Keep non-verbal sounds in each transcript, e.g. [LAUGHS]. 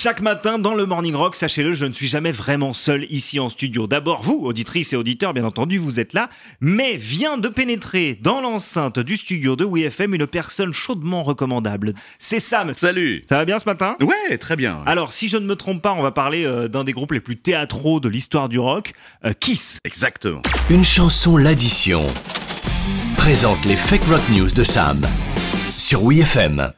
Chaque matin dans le Morning Rock, sachez-le, je ne suis jamais vraiment seul ici en studio. D'abord, vous, auditrices et auditeurs, bien entendu, vous êtes là, mais vient de pénétrer dans l'enceinte du studio de WeFM une personne chaudement recommandable. C'est Sam. Salut Ça va bien ce matin? Ouais, très bien. Alors, si je ne me trompe pas, on va parler euh, d'un des groupes les plus théâtraux de l'histoire du rock, euh, Kiss. Exactement. Une chanson l'addition présente les fake rock news de Sam sur WeFM.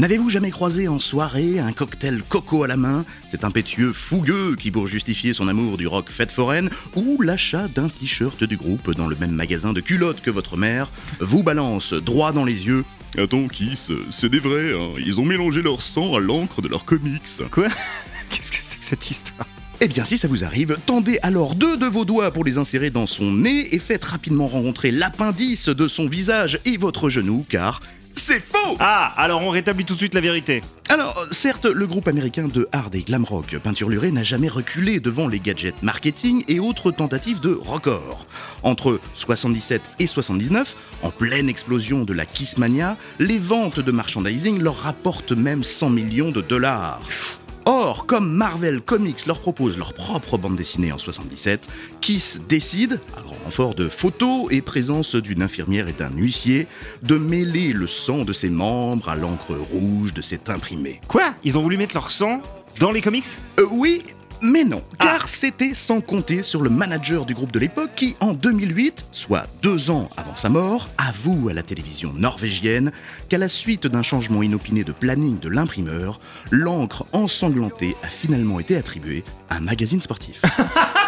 N'avez-vous jamais croisé en soirée un cocktail coco à la main C'est impétueux fougueux qui, pour justifier son amour du rock fête foraine, ou l'achat d'un t-shirt du groupe dans le même magasin de culottes que votre mère, vous balance droit dans les yeux. Attends, Kiss, c'est des vrais, hein. ils ont mélangé leur sang à l'encre de leurs comics. Quoi? [LAUGHS] Qu'est-ce que c'est que cette histoire? Eh bien, si ça vous arrive, tendez alors deux de vos doigts pour les insérer dans son nez et faites rapidement rencontrer l'appendice de son visage et votre genou, car c'est faux Ah, alors on rétablit tout de suite la vérité. Alors, certes, le groupe américain de hard et glam rock Peinturluré n'a jamais reculé devant les gadgets marketing et autres tentatives de record. Entre 77 et 79, en pleine explosion de la Kissmania, les ventes de merchandising leur rapportent même 100 millions de dollars. Or, comme Marvel Comics leur propose leur propre bande dessinée en 77, Kiss décide, à grand renfort de photos et présence d'une infirmière et d'un huissier, de mêler le sang de ses membres à l'encre rouge de cet imprimé. Quoi? Ils ont voulu mettre leur sang dans les comics? Euh, oui, mais non, car c'était sans compter sur le manager du groupe de l'époque qui, en 2008, soit deux ans avant sa mort, avoue à la télévision norvégienne qu'à la suite d'un changement inopiné de planning de l'imprimeur, l'encre ensanglantée a finalement été attribuée à un magazine sportif. [LAUGHS]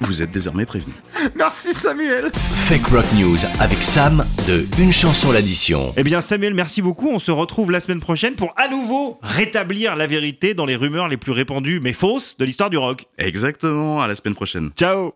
Vous êtes désormais prévenu. Merci Samuel Fake rock news avec Sam de Une chanson l'addition. Eh bien Samuel, merci beaucoup. On se retrouve la semaine prochaine pour à nouveau rétablir la vérité dans les rumeurs les plus répandues mais fausses de l'histoire du rock. Exactement, à la semaine prochaine. Ciao